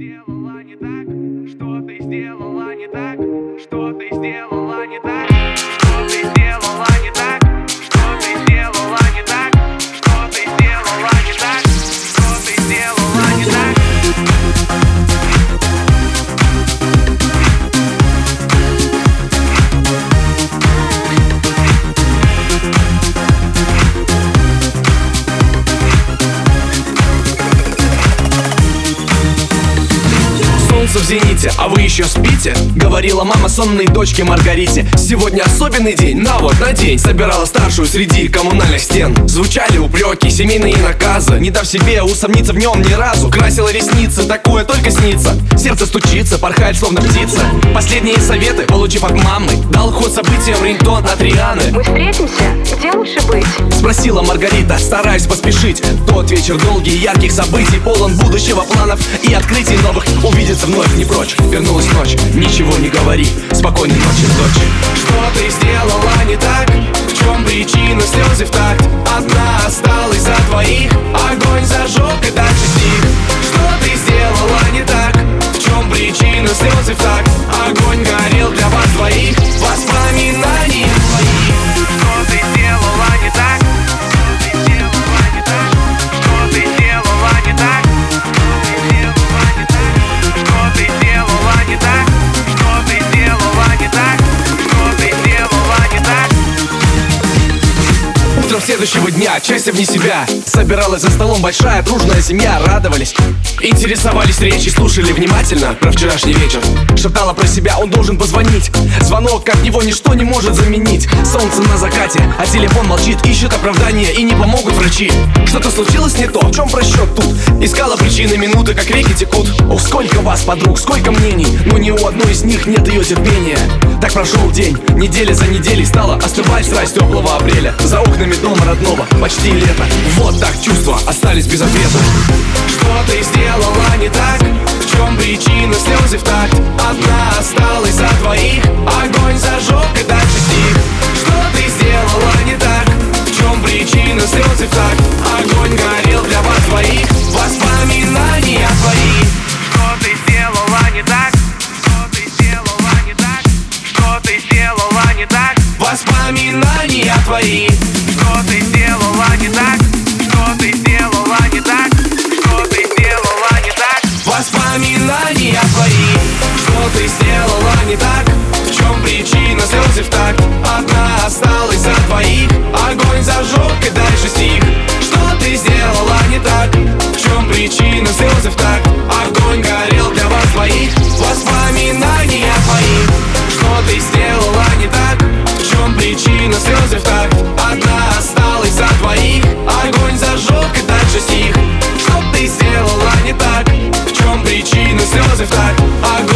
сделала не так? Что ты сделала Зените, а вы еще спите? Говорила мама сонной дочке Маргарите. Сегодня особенный день, на вот, на день. Собирала старшую среди коммунальных стен. Звучали упреки, семейные наказы. Не дав себе усомниться в нем ни разу. Красила ресницы, такое только снится. Сердце стучится, порхает словно птица Последние советы, получив от мамы Дал ход событиям рингтон от Рианы Мы встретимся? Где лучше быть? Спросила Маргарита, стараясь поспешить Тот вечер долгий, ярких событий Полон будущего планов и открытий новых Увидеться вновь не прочь, вернулась ночь Ничего не говори, спокойной ночи, дочь Что ты сделала не так? В чем причина слезы в такт? Одна следующего дня, часть вне себя. Собиралась за столом большая дружная семья. Радовались, интересовались речи Слушали внимательно про вчерашний вечер. Шептала про себя, он должен позвонить. Звонок, как него ничто не может заменить. Солнце на закате, а телефон молчит. Ищет оправдания и не помогут врачи. Что-то случилось не то, в чем просчет тут? Искала причины минуты, как реки текут. Ох, сколько вас, подруг, сколько мнений. Но ни у одной из них нет ее терпения. Так прошел день, неделя за неделей Стала остывать страсть теплого апреля. За окнами дома родного Почти лето Вот так чувства остались без ответа Что ты сделала не так? В чем причина слезы в такт? Одна осталась за двоих Огонь зажег и дальше стих Что ты сделала не так? В чем причина слезы в такт? Огонь горел для вас двоих Воспоминания твои Что ты сделала не так? Что ты сделала не так? Что ты сделала не так? Воспоминания твои воспоминания твои Что ты сделала не так? В чем причина слезы в так? Одна осталась за двоих Огонь зажег и дальше стих Что ты сделала не так? В чем причина слезы в так? Огонь горел для вас двоих Воспоминания твои Что ты сделала не так? В чем причина слезы в так? if that I